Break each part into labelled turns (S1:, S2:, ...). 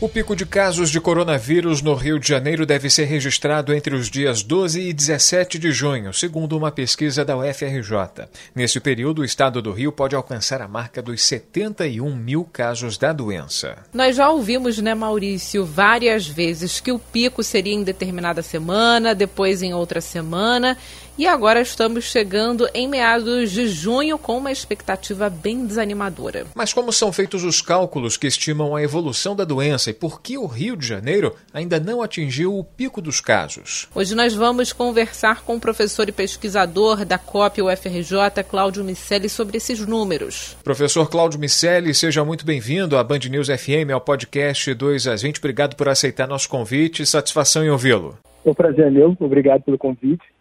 S1: O pico de casos de coronavírus no Rio de Janeiro deve ser registrado entre os dias 12 e 17 de junho, segundo uma pesquisa da UFRJ. Nesse período, o estado do Rio pode alcançar a marca dos 71 mil casos da doença.
S2: Nós já ouvimos, né, Maurício, várias vezes que o pico seria em determinada semana, depois em outra semana. E agora estamos chegando em meados de junho com uma expectativa bem desanimadora.
S1: Mas como são feitos os cálculos que estimam a evolução da doença e por que o Rio de Janeiro ainda não atingiu o pico dos casos?
S2: Hoje nós vamos conversar com o professor e pesquisador da COP UFRJ, Cláudio Micelli, sobre esses números.
S1: Professor Cláudio Micelli, seja muito bem-vindo à Band News FM, ao podcast 2 às 20. Obrigado por aceitar nosso convite. Satisfação em ouvi-lo.
S3: É um prazer é meu. Obrigado pelo convite.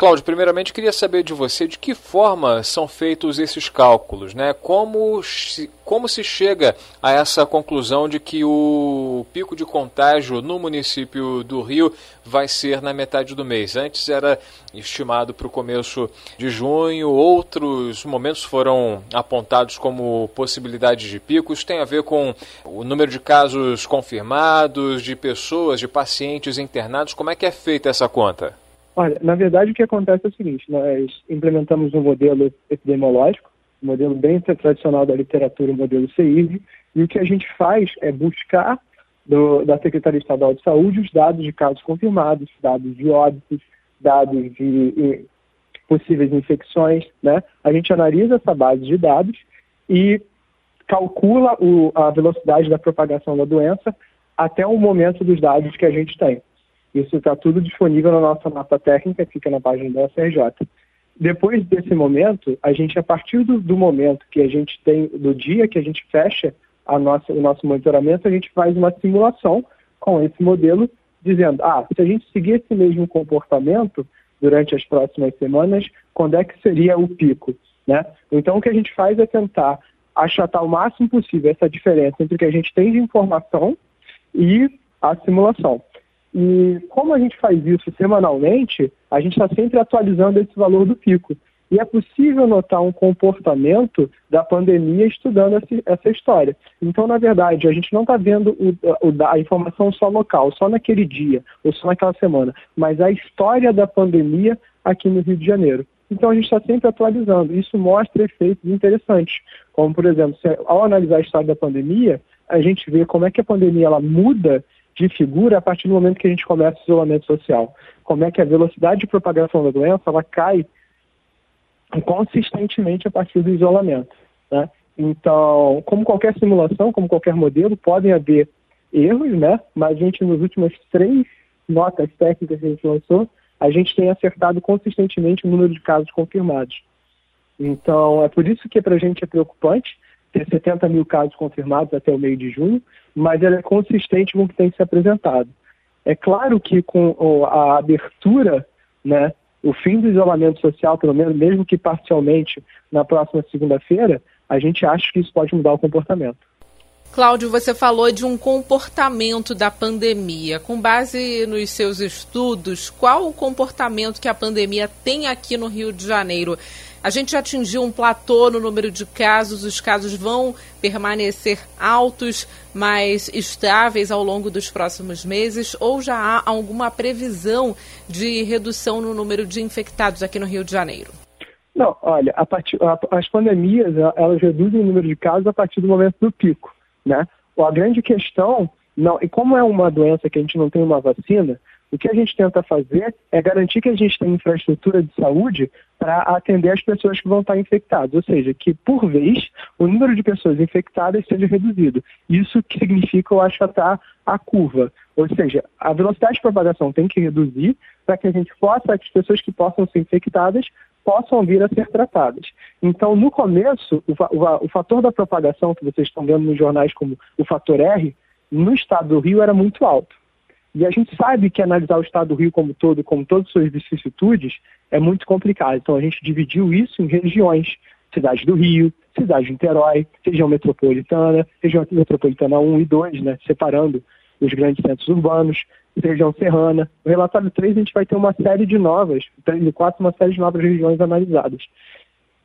S1: Cláudio, primeiramente queria saber de você de que forma são feitos esses cálculos, né? Como se, como se chega a essa conclusão de que o pico de contágio no município do Rio vai ser na metade do mês? Antes era estimado para o começo de junho, outros momentos foram apontados como possibilidade de picos. Tem a ver com o número de casos confirmados, de pessoas, de pacientes internados. Como é que é feita essa conta?
S3: Olha, na verdade o que acontece é o seguinte, nós implementamos um modelo epidemiológico, um modelo bem tradicional da literatura, o modelo CIV, e o que a gente faz é buscar do, da Secretaria Estadual de Saúde os dados de casos confirmados, dados de óbitos, dados de, de possíveis infecções, né? A gente analisa essa base de dados e calcula o, a velocidade da propagação da doença até o momento dos dados que a gente tem. Isso está tudo disponível na nossa mapa técnica, fica na página da UFRJ. Depois desse momento, a gente, a partir do, do, momento que a gente tem, do dia que a gente fecha a nossa, o nosso monitoramento, a gente faz uma simulação com esse modelo, dizendo, ah, se a gente seguir esse mesmo comportamento durante as próximas semanas, quando é que seria o pico? Né? Então, o que a gente faz é tentar achatar o máximo possível essa diferença entre o que a gente tem de informação e a simulação. E como a gente faz isso semanalmente, a gente está sempre atualizando esse valor do pico. E é possível notar um comportamento da pandemia estudando essa, história. Então, na verdade, a gente não está vendo a informação só local, só naquele dia, ou só naquela semana, mas a história da pandemia aqui no Rio de Janeiro. Então, a gente está sempre atualizando. Isso mostra efeitos interessantes, como, por exemplo, ao analisar a história da pandemia, a gente vê como é que a pandemia ela muda de figura a partir do momento que a gente começa o isolamento social. Como é que a velocidade de propagação da doença ela cai consistentemente a partir do isolamento. Né? Então, como qualquer simulação, como qualquer modelo, podem haver erros, né? mas a gente, nos últimos três notas técnicas que a gente lançou, a gente tem acertado consistentemente o número de casos confirmados. Então, é por isso que para a gente é preocupante, ter 70 mil casos confirmados até o meio de junho, mas ela é consistente com o que tem se apresentado. É claro que com a abertura, né, o fim do isolamento social, pelo menos, mesmo que parcialmente, na próxima segunda-feira, a gente acha que isso pode mudar o comportamento.
S2: Cláudio, você falou de um comportamento da pandemia. Com base nos seus estudos, qual o comportamento que a pandemia tem aqui no Rio de Janeiro? A gente já atingiu um platô no número de casos, os casos vão permanecer altos, mas estáveis ao longo dos próximos meses, ou já há alguma previsão de redução no número de infectados aqui no Rio de Janeiro?
S3: Não, olha, a part... as pandemias elas reduzem o número de casos a partir do momento do pico, né? A grande questão, não, e como é uma doença que a gente não tem uma vacina, o que a gente tenta fazer é garantir que a gente tem infraestrutura de saúde para atender as pessoas que vão estar infectadas, ou seja, que por vez o número de pessoas infectadas seja reduzido. Isso que significa o achatar a curva, ou seja, a velocidade de propagação tem que reduzir para que a gente possa, as pessoas que possam ser infectadas possam vir a ser tratadas. Então, no começo, o, o, o fator da propagação que vocês estão vendo nos jornais como o fator R, no estado do Rio era muito alto. E a gente sabe que analisar o estado do Rio como todo, como todas as suas vicissitudes, é muito complicado. Então a gente dividiu isso em regiões. Cidade do Rio, cidade de Niterói, região metropolitana, região metropolitana 1 e 2, né, separando os grandes centros urbanos, região serrana. No relatório 3 a gente vai ter uma série de novas, 3 e 4, uma série de novas regiões analisadas.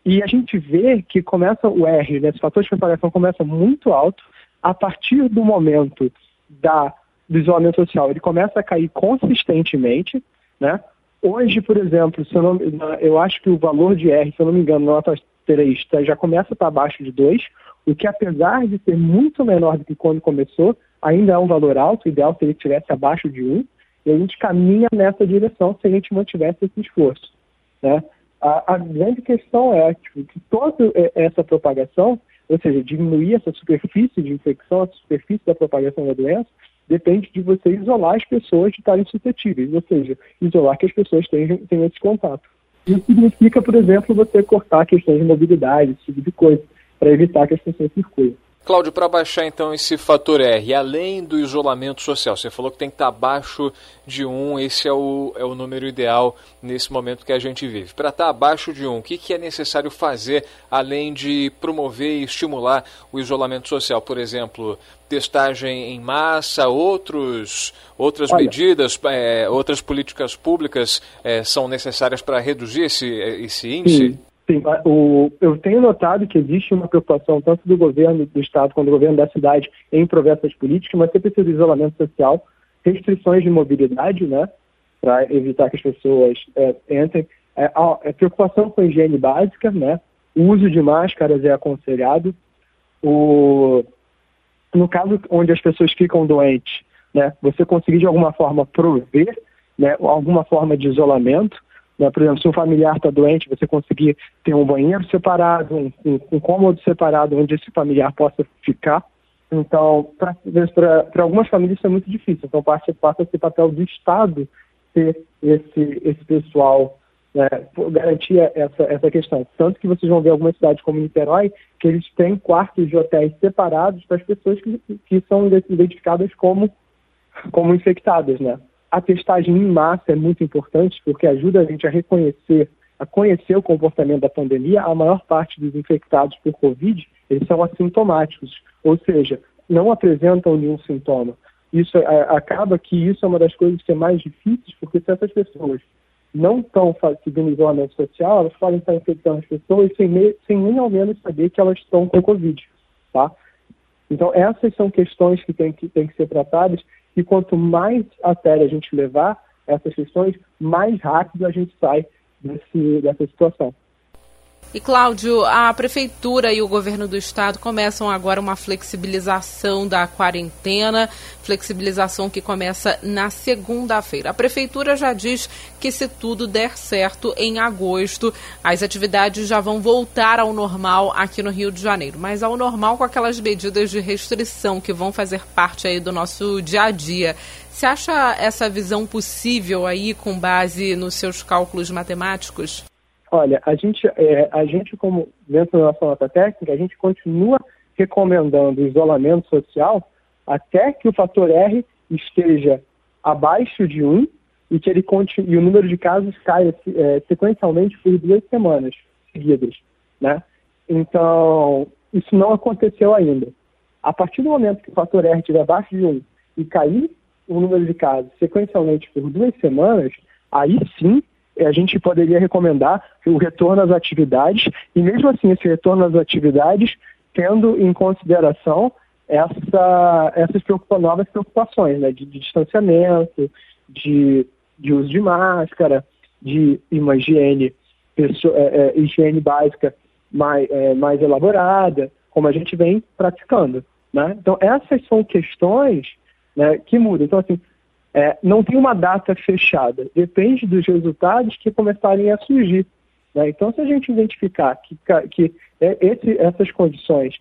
S3: E a gente vê que começa o R, né, esse fator de propagação começa muito alto, a partir do momento da, do isolamento social, ele começa a cair consistentemente, né? Hoje, por exemplo, eu, não, eu, acho que o valor de R, se eu não me engano, na nota 3, tá, já começa a estar abaixo de 2, o que apesar de ser muito menor do que quando começou, ainda é um valor alto, o ideal seria que estivesse abaixo de 1, e a gente caminha nessa direção se a gente mantivesse esse esforço. Né? A, a grande questão é tipo, que toda essa propagação, ou seja, diminuir essa superfície de infecção, a superfície da propagação da doença, depende de você isolar as pessoas de estarem suscetíveis, ou seja, isolar que as pessoas tenham, tenham esse contato. Isso significa, por exemplo, você cortar questões de mobilidade, esse tipo de coisa, para evitar que as pessoas circulem.
S1: Cláudio, para baixar então esse fator R, além do isolamento social, você falou que tem que estar abaixo de 1, esse é o, é o número ideal nesse momento que a gente vive. Para estar abaixo de 1, o que, que é necessário fazer além de promover e estimular o isolamento social? Por exemplo, testagem em massa, outros, outras Olha, medidas, é, outras políticas públicas é, são necessárias para reduzir esse, esse índice?
S3: Sim. Sim, o, eu tenho notado que existe uma preocupação tanto do governo do Estado quanto do governo da cidade em prover essas políticas, mas você precisa de isolamento social, restrições de mobilidade, né, para evitar que as pessoas é, entrem. É, é, preocupação com a higiene básica, né, o uso de máscaras é aconselhado. O, no caso onde as pessoas ficam doentes, né, você conseguir de alguma forma prover né, alguma forma de isolamento, né? Por exemplo, se um familiar está doente, você conseguir ter um banheiro separado, um, um, um cômodo separado onde esse familiar possa ficar. Então, para algumas famílias isso é muito difícil. Então, passa, passa a papel do Estado ter esse, esse pessoal, né, garantir essa, essa questão. Tanto que vocês vão ver algumas cidades como Niterói, que eles têm quartos de hotéis separados para as pessoas que, que são identificadas como, como infectadas, né? A testagem em massa é muito importante porque ajuda a gente a reconhecer, a conhecer o comportamento da pandemia. A maior parte dos infectados por Covid, eles são assintomáticos, ou seja, não apresentam nenhum sintoma. Isso é, acaba que isso é uma das coisas que é mais difíceis, porque se essas pessoas não estão seguindo isolamento social, elas podem estar infectando as pessoas sem, sem nem ao menos saber que elas estão com Covid, tá? Então, essas são questões que têm que, têm que ser tratadas e quanto mais a sério a gente levar essas questões, mais rápido a gente sai desse, dessa situação.
S2: E Cláudio, a prefeitura e o governo do estado começam agora uma flexibilização da quarentena, flexibilização que começa na segunda-feira. A prefeitura já diz que se tudo der certo em agosto, as atividades já vão voltar ao normal aqui no Rio de Janeiro, mas ao normal com aquelas medidas de restrição que vão fazer parte aí do nosso dia a dia. Você acha essa visão possível aí com base nos seus cálculos matemáticos?
S3: Olha, a gente, é, a gente como dentro da nossa nota técnica, a gente continua recomendando isolamento social até que o fator R esteja abaixo de 1 e que ele continue, e o número de casos caia é, sequencialmente por duas semanas seguidas, né? Então, isso não aconteceu ainda. A partir do momento que o fator R estiver abaixo de 1 e cair o número de casos sequencialmente por duas semanas, aí sim a gente poderia recomendar o retorno às atividades, e mesmo assim, esse retorno às atividades, tendo em consideração essa, essas preocupa novas preocupações, né, de, de distanciamento, de, de, uso de máscara, de uma higiene, pessoa, é, é, higiene básica mais, é, mais elaborada, como a gente vem praticando. Né? Então, essas são questões né, que mudam. Então, assim, é, não tem uma data fechada, depende dos resultados que começarem a surgir. Né? Então, se a gente identificar que, que é, esse, essas condições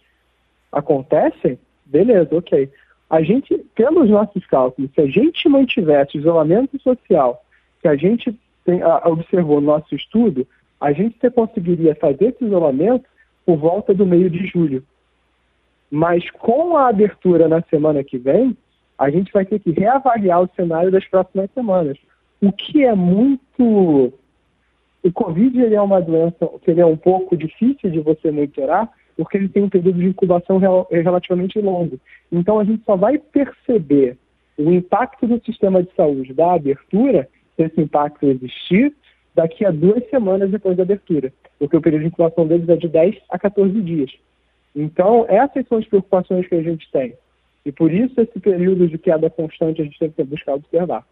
S3: acontecem, beleza, ok. A gente, pelos nossos cálculos, se a gente mantivesse o isolamento social que a gente tem, a, observou no nosso estudo, a gente conseguiria fazer esse isolamento por volta do meio de julho. Mas com a abertura na semana que vem, a gente vai ter que reavaliar o cenário das próximas semanas. O que é muito. O Covid ele é uma doença que é um pouco difícil de você monitorar, porque ele tem um período de incubação relativamente longo. Então a gente só vai perceber o impacto no sistema de saúde da abertura, se esse impacto existir, daqui a duas semanas depois da abertura, porque o período de incubação deles é de 10 a 14 dias. Então, essas são as preocupações que a gente tem. E por isso esse período de queda constante a gente tem que buscar observar.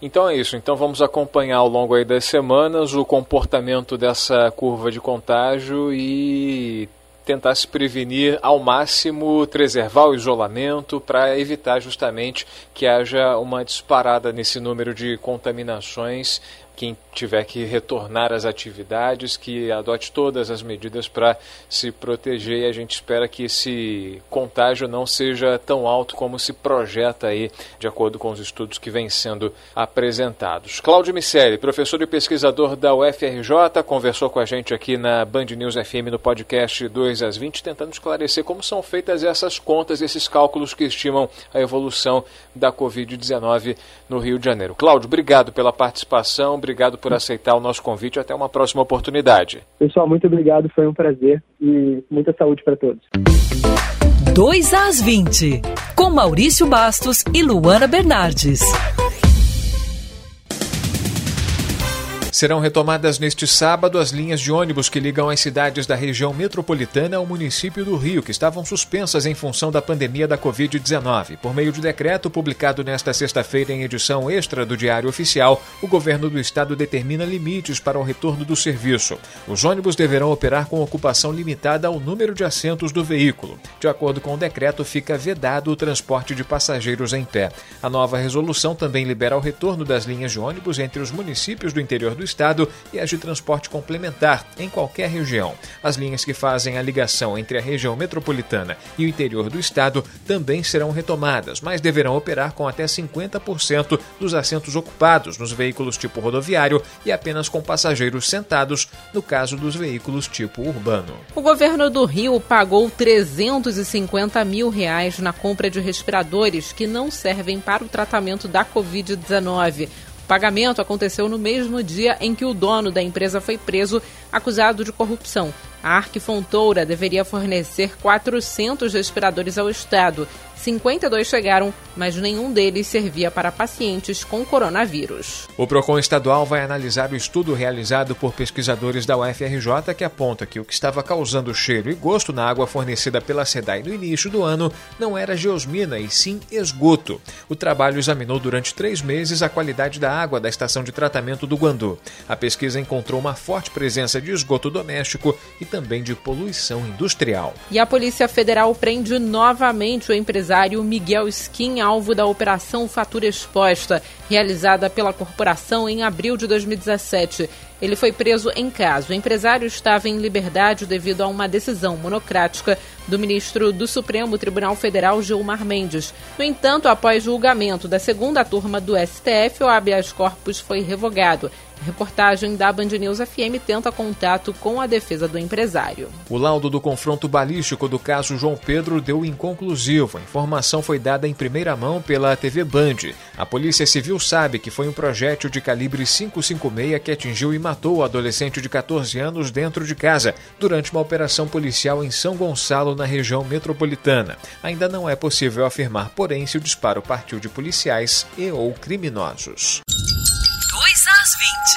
S1: Então é isso. Então vamos acompanhar ao longo aí das semanas o comportamento dessa curva de contágio e tentar se prevenir ao máximo, preservar o isolamento para evitar justamente que haja uma disparada nesse número de contaminações quem tiver que retornar às atividades, que adote todas as medidas para se proteger e a gente espera que esse contágio não seja tão alto como se projeta aí, de acordo com os estudos que vêm sendo apresentados. Cláudio Miceli, professor e pesquisador da UFRJ, conversou com a gente aqui na Band News FM no podcast 2 às 20, tentando esclarecer como são feitas essas contas, esses cálculos que estimam a evolução da Covid-19 no Rio de Janeiro. Cláudio, obrigado pela participação obrigado por aceitar o nosso convite. Até uma próxima oportunidade.
S3: Pessoal, muito obrigado. Foi um prazer e muita saúde para todos.
S4: 2 às 20, com Maurício Bastos e Luana Bernardes.
S1: Serão retomadas neste sábado as linhas de ônibus que ligam as cidades da região metropolitana ao município do Rio, que estavam suspensas em função da pandemia da Covid-19. Por meio de decreto publicado nesta sexta-feira em edição extra do Diário Oficial, o governo do estado determina limites para o retorno do serviço. Os ônibus deverão operar com ocupação limitada ao número de assentos do veículo. De acordo com o decreto, fica vedado o transporte de passageiros em pé. A nova resolução também libera o retorno das linhas de ônibus entre os municípios do interior do Estado e as de transporte complementar em qualquer região. As linhas que fazem a ligação entre a região metropolitana e o interior do Estado também serão retomadas, mas deverão operar com até 50% dos assentos ocupados nos veículos tipo rodoviário e apenas com passageiros sentados no caso dos veículos tipo urbano.
S2: O governo do Rio pagou 350 mil reais na compra de respiradores que não servem para o tratamento da Covid-19 pagamento aconteceu no mesmo dia em que o dono da empresa foi preso acusado de corrupção. A Arquifontoura deveria fornecer 400 respiradores ao Estado 52 chegaram, mas nenhum deles servia para pacientes com coronavírus.
S1: O PROCON estadual vai analisar o estudo realizado por pesquisadores da UFRJ que aponta que o que estava causando cheiro e gosto na água fornecida pela SEDAI no início do ano não era geosmina e sim esgoto. O trabalho examinou durante três meses a qualidade da água da estação de tratamento do Guandu. A pesquisa encontrou uma forte presença de esgoto doméstico e também de poluição industrial.
S2: E a Polícia Federal prende novamente o empresário empresário Miguel Skin, alvo da Operação Fatura Exposta, realizada pela corporação em abril de 2017. Ele foi preso em casa. O empresário estava em liberdade devido a uma decisão monocrática do ministro do Supremo Tribunal Federal, Gilmar Mendes. No entanto, após julgamento da segunda turma do STF, o habeas corpus foi revogado. Reportagem da Band News FM tenta contato com a defesa do empresário.
S1: O laudo do confronto balístico do caso João Pedro deu inconclusivo. A informação foi dada em primeira mão pela TV Band. A Polícia Civil sabe que foi um projétil de calibre 556 que atingiu e matou o adolescente de 14 anos dentro de casa durante uma operação policial em São Gonçalo, na região metropolitana. Ainda não é possível afirmar, porém, se o disparo partiu de policiais e ou criminosos.
S4: 2 às
S2: 20.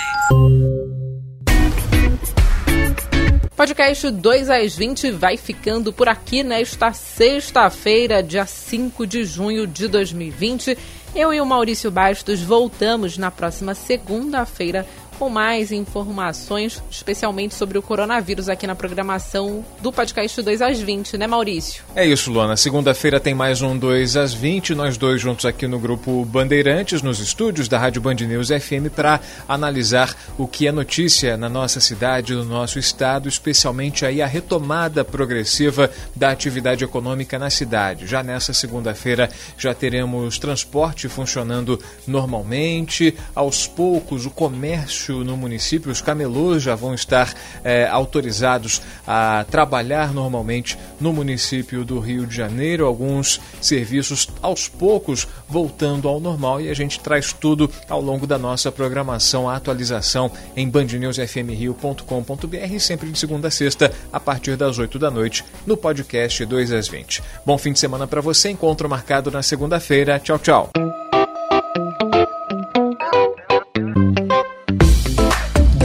S2: Podcast 2 às 20 vai ficando por aqui nesta sexta-feira, dia 5 de junho de 2020. Eu e o Maurício Bastos voltamos na próxima segunda-feira com mais informações, especialmente sobre o coronavírus, aqui na programação do podcast 2 às 20, né, Maurício?
S1: É isso, Luana. Segunda-feira tem mais um 2 às 20, nós dois juntos aqui no grupo Bandeirantes, nos estúdios da Rádio Band News FM, para analisar o que é notícia na nossa cidade, no nosso estado, especialmente aí a retomada progressiva da atividade econômica na cidade. Já nessa segunda-feira já teremos transporte funcionando normalmente, aos poucos o comércio no município, os camelôs já vão estar é, autorizados a trabalhar normalmente no município do Rio de Janeiro. Alguns serviços aos poucos voltando ao normal e a gente traz tudo ao longo da nossa programação, a atualização em bandnewsfmrio.com.br, sempre de segunda a sexta, a partir das 8 da noite, no podcast 2 às 20. Bom fim de semana para você, encontro marcado na segunda-feira. Tchau, tchau.